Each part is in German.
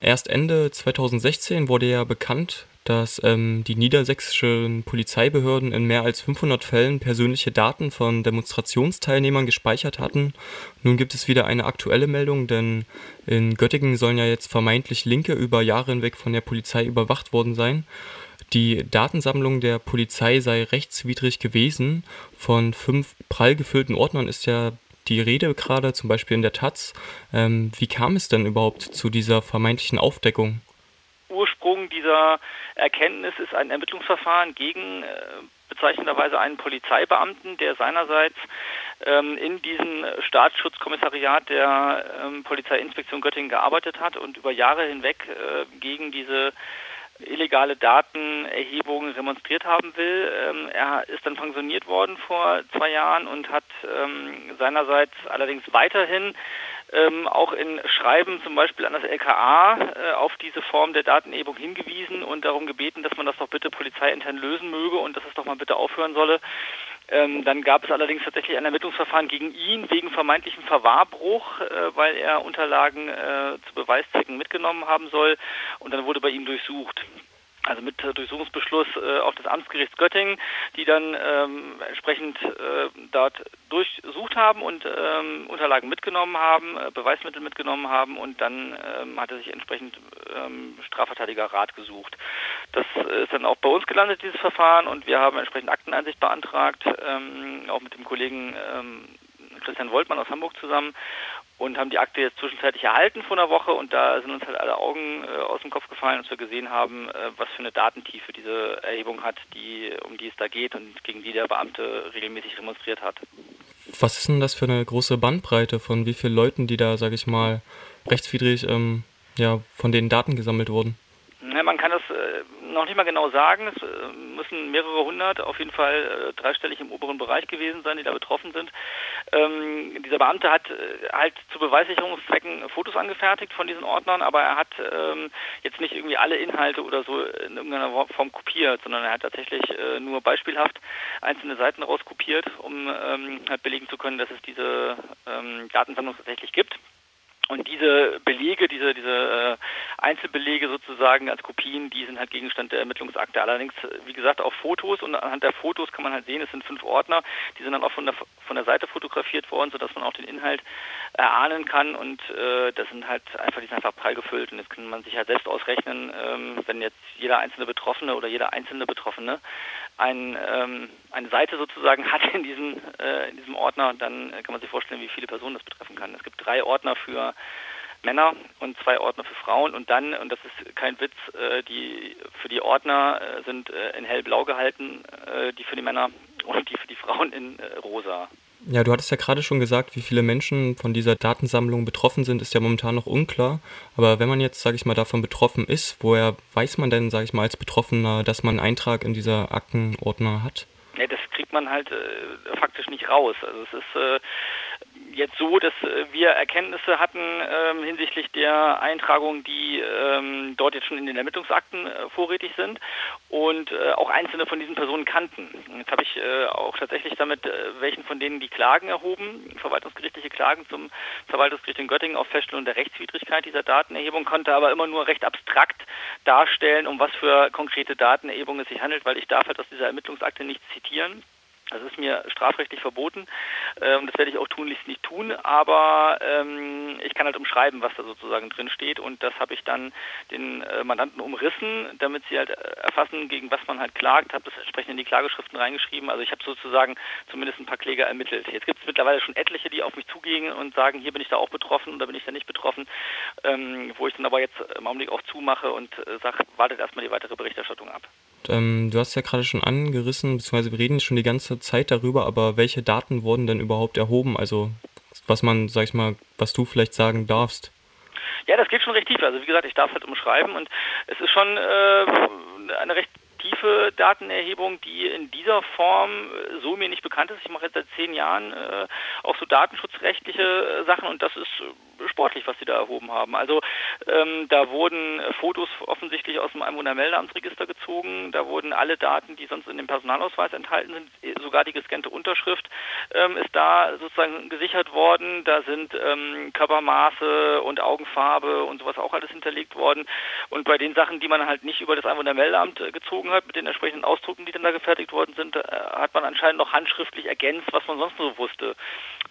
Erst Ende 2016 wurde ja bekannt, dass ähm, die niedersächsischen Polizeibehörden in mehr als 500 Fällen persönliche Daten von Demonstrationsteilnehmern gespeichert hatten. Nun gibt es wieder eine aktuelle Meldung, denn in Göttingen sollen ja jetzt vermeintlich Linke über Jahre hinweg von der Polizei überwacht worden sein. Die Datensammlung der Polizei sei rechtswidrig gewesen. Von fünf prall gefüllten Ordnern ist ja die Rede gerade, zum Beispiel in der Taz. Ähm, wie kam es denn überhaupt zu dieser vermeintlichen Aufdeckung? Ursprung dieser Erkenntnis ist ein Ermittlungsverfahren gegen äh, bezeichnenderweise einen Polizeibeamten, der seinerseits ähm, in diesem Staatsschutzkommissariat der ähm, Polizeiinspektion Göttingen gearbeitet hat und über Jahre hinweg äh, gegen diese illegale Datenerhebungen demonstriert haben will. Ähm, er ist dann pensioniert worden vor zwei Jahren und hat ähm, seinerseits allerdings weiterhin ähm, auch in Schreiben zum Beispiel an das LKA äh, auf diese Form der Datenerhebung hingewiesen und darum gebeten, dass man das doch bitte polizeiintern lösen möge und dass es doch mal bitte aufhören solle. Ähm, dann gab es allerdings tatsächlich ein Ermittlungsverfahren gegen ihn wegen vermeintlichem Verwahrbruch, äh, weil er Unterlagen äh, zu Beweiszwecken mitgenommen haben soll. Und dann wurde bei ihm durchsucht also mit äh, Durchsuchungsbeschluss äh, auch des Amtsgerichts Göttingen, die dann ähm, entsprechend äh, dort durchsucht haben und ähm, Unterlagen mitgenommen haben, äh, Beweismittel mitgenommen haben und dann ähm, hat er sich entsprechend ähm, Strafverteidiger Rat gesucht. Das ist dann auch bei uns gelandet, dieses Verfahren, und wir haben entsprechend Akteneinsicht beantragt, ähm, auch mit dem Kollegen ähm, Christian Woltmann aus Hamburg zusammen und haben die Akte jetzt zwischenzeitlich erhalten vor einer Woche und da sind uns halt alle Augen äh, aus dem Kopf gefallen, als wir gesehen haben, äh, was für eine Datentiefe diese Erhebung hat, die, um die es da geht und gegen die der Beamte regelmäßig demonstriert hat. Was ist denn das für eine große Bandbreite von wie vielen Leuten, die da, sage ich mal, rechtswidrig ähm, ja, von den Daten gesammelt wurden? Ja, man kann das äh, noch nicht mal genau sagen. Es äh, müssen mehrere hundert, auf jeden Fall äh, dreistellig im oberen Bereich gewesen sein, die da betroffen sind. Ähm, dieser Beamte hat äh, halt zu Beweissicherungszwecken Fotos angefertigt von diesen Ordnern, aber er hat ähm, jetzt nicht irgendwie alle Inhalte oder so in irgendeiner Form kopiert, sondern er hat tatsächlich äh, nur beispielhaft einzelne Seiten rauskopiert, um ähm, halt belegen zu können, dass es diese ähm, Datensammlung tatsächlich gibt. Und diese Belege, diese, diese äh, Einzelbelege sozusagen als Kopien, die sind halt Gegenstand der Ermittlungsakte. Allerdings, wie gesagt, auch Fotos und anhand der Fotos kann man halt sehen, es sind fünf Ordner, die sind dann auch von der von der Seite fotografiert worden, sodass man auch den Inhalt erahnen kann und äh, das sind halt einfach, die sind einfach prall gefüllt und jetzt kann man sich halt selbst ausrechnen, ähm, wenn jetzt jeder einzelne Betroffene oder jeder einzelne Betroffene ein, ähm, eine Seite sozusagen hat in diesem, äh, in diesem Ordner, dann kann man sich vorstellen, wie viele Personen das betreffen kann. Es gibt drei Ordner für Männer und zwei Ordner für Frauen und dann, und das ist kein Witz, äh, die für die Ordner äh, sind äh, in hellblau gehalten, äh, die für die Männer und die für die Frauen in äh, rosa. Ja, du hattest ja gerade schon gesagt, wie viele Menschen von dieser Datensammlung betroffen sind, ist ja momentan noch unklar. Aber wenn man jetzt, sage ich mal, davon betroffen ist, woher weiß man denn, sage ich mal, als Betroffener, dass man einen Eintrag in dieser Aktenordner hat? Ja, das kriegt man halt äh, faktisch nicht raus. Also es ist äh, jetzt so, dass äh, wir Erkenntnisse hatten ähm, hinsichtlich der Eintragungen, die ähm, dort jetzt schon in den Ermittlungsakten äh, vorrätig sind und äh, auch einzelne von diesen Personen kannten. Jetzt habe ich äh, auch tatsächlich damit äh, welchen von denen die Klagen erhoben, verwaltungsgerichtliche Klagen zum Verwaltungsgericht in Göttingen auf Feststellung der Rechtswidrigkeit dieser Datenerhebung, konnte aber immer nur recht abstrakt darstellen, um was für konkrete Datenerhebung es sich handelt, weil ich darf halt aus dieser Ermittlungsakte nichts zitieren. Das ist mir strafrechtlich verboten. Ähm, das werde ich auch tunlichst nicht tun, aber ähm, ich kann halt umschreiben, was da sozusagen drin steht und das habe ich dann den äh, Mandanten umrissen, damit sie halt äh, erfassen, gegen was man halt klagt, habe das entsprechend in die Klageschriften reingeschrieben. Also ich habe sozusagen zumindest ein paar Kläger ermittelt. Jetzt gibt es mittlerweile schon etliche, die auf mich zugehen und sagen, hier bin ich da auch betroffen oder bin ich da nicht betroffen, ähm, wo ich dann aber jetzt im Augenblick auch zumache und äh, sage, wartet erstmal die weitere Berichterstattung ab. Ähm, du hast ja gerade schon angerissen, beziehungsweise wir reden schon die ganze Zeit darüber, aber welche Daten wurden denn überhaupt erhoben? Also was man, sag ich mal, was du vielleicht sagen darfst. Ja, das geht schon recht tief. Also wie gesagt, ich darf halt umschreiben und es ist schon äh, eine recht tiefe Datenerhebung, die in dieser Form äh, so mir nicht bekannt ist. Ich mache jetzt seit zehn Jahren äh, auch so datenschutzrechtliche äh, Sachen und das ist sportlich, was sie da erhoben haben. Also ähm, da wurden Fotos offensichtlich aus dem Einwohnermeldeamtsregister gezogen, da wurden alle Daten, die sonst in dem Personalausweis enthalten sind, sogar die gescannte Unterschrift ähm, ist da sozusagen gesichert worden. Da sind ähm, Körpermaße und Augenfarbe und sowas auch alles hinterlegt worden. Und bei den Sachen, die man halt nicht über das Einwohnermeldeamt äh, gezogen hat, mit den entsprechenden Ausdrucken, die dann da gefertigt worden sind, äh, hat man anscheinend noch handschriftlich ergänzt, was man sonst so wusste.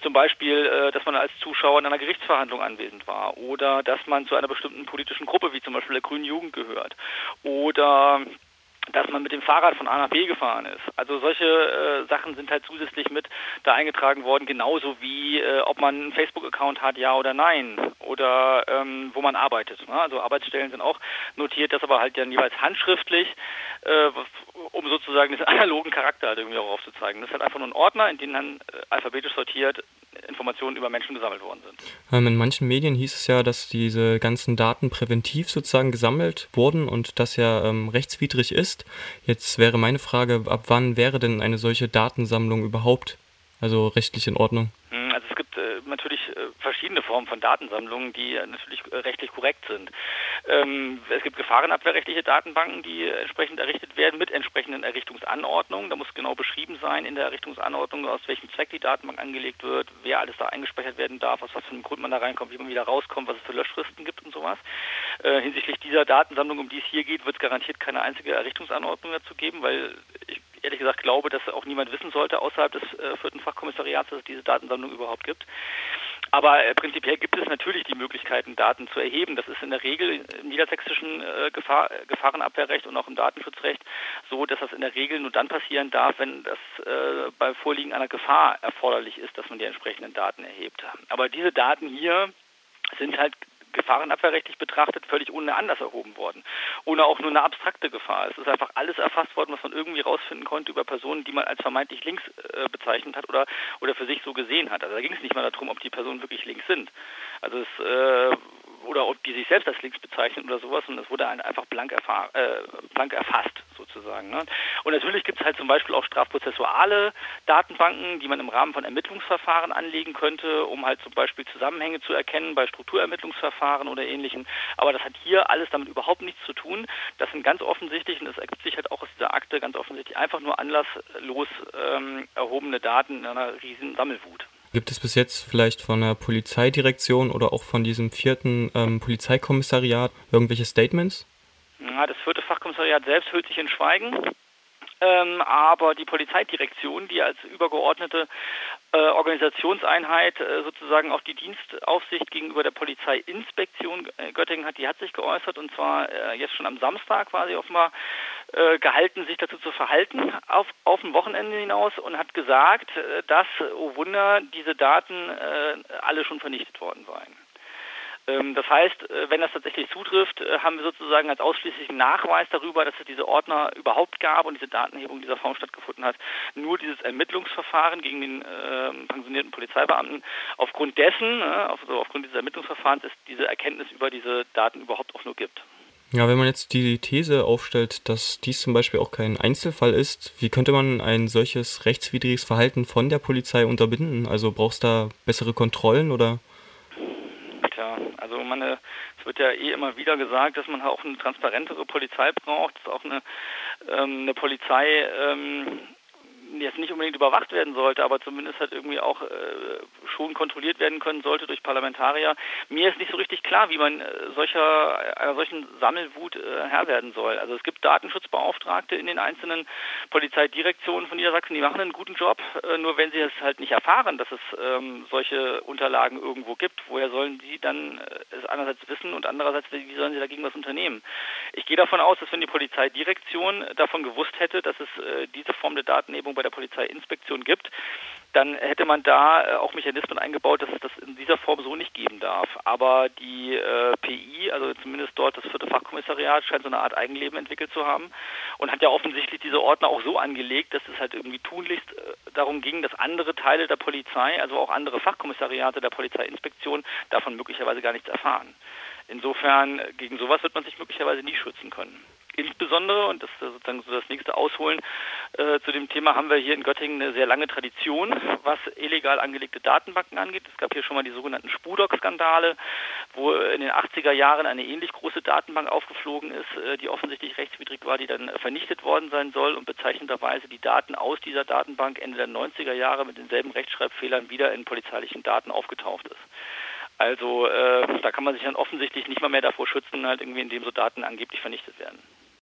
Zum Beispiel, äh, dass man als Zuschauer in einer Gerichtsverhandlung anwesend war oder dass man zu einer bestimmten politischen Gruppe, wie zum Beispiel der Grünen Jugend, gehört oder dass man mit dem Fahrrad von A nach B gefahren ist. Also solche äh, Sachen sind halt zusätzlich mit da eingetragen worden, genauso wie äh, ob man einen Facebook-Account hat, ja oder nein, oder ähm, wo man arbeitet. Ne? Also Arbeitsstellen sind auch notiert, das aber halt dann jeweils handschriftlich, äh, um sozusagen den analogen Charakter halt irgendwie auch aufzuzeigen. Das ist halt einfach nur ein Ordner, in dem dann äh, alphabetisch sortiert Informationen über Menschen gesammelt worden sind. Ähm, in manchen Medien hieß es ja, dass diese ganzen Daten präventiv sozusagen gesammelt wurden und das ja ähm, rechtswidrig ist. Jetzt wäre meine Frage, ab wann wäre denn eine solche Datensammlung überhaupt, also rechtlich in Ordnung? Hm, also es gibt äh, natürlich äh, verschiedene Formen von Datensammlungen, die äh, natürlich rechtlich korrekt sind. Ähm, es gibt gefahrenabwehrrechtliche Datenbanken, die entsprechend errichtet werden mit entsprechenden Errichtungsanordnungen. Da muss genau beschrieben sein in der Errichtungsanordnung, aus welchem Zweck die Datenbank angelegt wird, wer alles da eingespeichert werden darf, aus was für einem Grund man da reinkommt, wie man wieder rauskommt, was es für Löschfristen gibt und sowas. Äh, hinsichtlich dieser Datensammlung, um die es hier geht, wird es garantiert keine einzige Errichtungsanordnung dazu geben, weil ich ehrlich gesagt glaube, dass auch niemand wissen sollte außerhalb des äh, vierten Fachkommissariats, dass es diese Datensammlung überhaupt gibt. Aber äh, prinzipiell gibt es natürlich die Möglichkeiten, Daten zu erheben. Das ist in der Regel im niedersächsischen äh, Gefahr, Gefahrenabwehrrecht und auch im Datenschutzrecht so, dass das in der Regel nur dann passieren darf, wenn das äh, bei Vorliegen einer Gefahr erforderlich ist, dass man die entsprechenden Daten erhebt. Aber diese Daten hier sind halt gefahrenabwehrrechtlich betrachtet völlig ohne Anlass erhoben worden. Ohne auch nur eine abstrakte Gefahr. Es ist einfach alles erfasst worden, was man irgendwie rausfinden konnte über Personen, die man als vermeintlich links äh, bezeichnet hat oder, oder für sich so gesehen hat. Also da ging es nicht mal darum, ob die Personen wirklich links sind. Also es äh, oder ob die sich selbst als links bezeichnen oder sowas und das wurde einfach blank, äh, blank erfasst sozusagen. Ne? Und natürlich gibt es halt zum Beispiel auch strafprozessuale Datenbanken, die man im Rahmen von Ermittlungsverfahren anlegen könnte, um halt zum Beispiel Zusammenhänge zu erkennen bei Strukturermittlungsverfahren oder ähnlichem. Aber das hat hier alles damit überhaupt nichts zu tun. Das sind ganz offensichtlich, und das ergibt sich halt auch aus dieser Akte ganz offensichtlich, einfach nur anlasslos ähm, erhobene Daten in einer riesen Sammelwut. Gibt es bis jetzt vielleicht von der Polizeidirektion oder auch von diesem vierten ähm, Polizeikommissariat irgendwelche Statements? Ja, das vierte Fachkommissariat selbst hüllt sich in Schweigen. Ähm, aber die Polizeidirektion, die als übergeordnete Organisationseinheit äh, sozusagen auch die Dienstaufsicht gegenüber der Polizeiinspektion äh, Göttingen hat, die hat sich geäußert und zwar äh, jetzt schon am Samstag quasi offenbar äh, gehalten, sich dazu zu verhalten auf, auf ein Wochenende hinaus und hat gesagt, äh, dass, oh Wunder, diese Daten äh, alle schon vernichtet worden seien. Ähm, das heißt, äh, wenn das tatsächlich zutrifft, äh, haben wir sozusagen als ausschließlichen Nachweis darüber, dass es diese Ordner überhaupt gab und diese Datenhebung dieser Form stattgefunden hat, nur dieses Ermittlungsverfahren gegen den äh, pensionierten Polizeibeamten. Aufgrund dessen, also aufgrund dieses Ermittlungsverfahrens, ist diese Erkenntnis über diese Daten überhaupt auch nur gibt. Ja, wenn man jetzt die These aufstellt, dass dies zum Beispiel auch kein Einzelfall ist, wie könnte man ein solches rechtswidriges Verhalten von der Polizei unterbinden? Also brauchst du da bessere Kontrollen oder? Also meine, es wird ja eh immer wieder gesagt, dass man auch eine transparentere Polizei braucht, dass auch eine, ähm, eine Polizei ähm, jetzt nicht unbedingt überwacht werden sollte, aber zumindest halt irgendwie auch äh, schon kontrolliert werden können sollte durch Parlamentarier. Mir ist nicht so richtig klar, wie man äh, solcher, einer solchen Sammelwut äh, Herr werden soll. Also es gibt Datenschutzbeauftragte in den einzelnen Polizeidirektionen von Niedersachsen, die machen einen guten Job, äh, nur wenn sie es halt nicht erfahren, dass es ähm, solche Unterlagen irgendwo gibt, woher sollen sie dann äh, es einerseits wissen und andererseits, wie sollen sie dagegen was unternehmen? Ich gehe davon aus, dass wenn die Polizeidirektion davon gewusst hätte, dass es äh, diese Form der Datenhebung bei der Polizeiinspektion gibt, dann hätte man da äh, auch Mechanismen eingebaut, dass es das in dieser Form so nicht geben darf. Aber die äh, PI, also zumindest dort das vierte Fachkommissariat, scheint so eine Art Eigenleben entwickelt zu haben und hat ja offensichtlich diese Ordner auch so angelegt, dass es halt irgendwie tunlichst äh, darum ging, dass andere Teile der Polizei, also auch andere Fachkommissariate der Polizeiinspektion, davon möglicherweise gar nichts erfahren. Insofern, gegen sowas wird man sich möglicherweise nie schützen können. Insbesondere, und das ist sozusagen so das nächste Ausholen äh, zu dem Thema, haben wir hier in Göttingen eine sehr lange Tradition, was illegal angelegte Datenbanken angeht. Es gab hier schon mal die sogenannten Spudok-Skandale, wo in den 80er Jahren eine ähnlich große Datenbank aufgeflogen ist, äh, die offensichtlich rechtswidrig war, die dann vernichtet worden sein soll und bezeichnenderweise die Daten aus dieser Datenbank Ende der 90er Jahre mit denselben Rechtschreibfehlern wieder in polizeilichen Daten aufgetaucht ist. Also äh, da kann man sich dann offensichtlich nicht mal mehr davor schützen, halt irgendwie, indem so Daten angeblich vernichtet werden.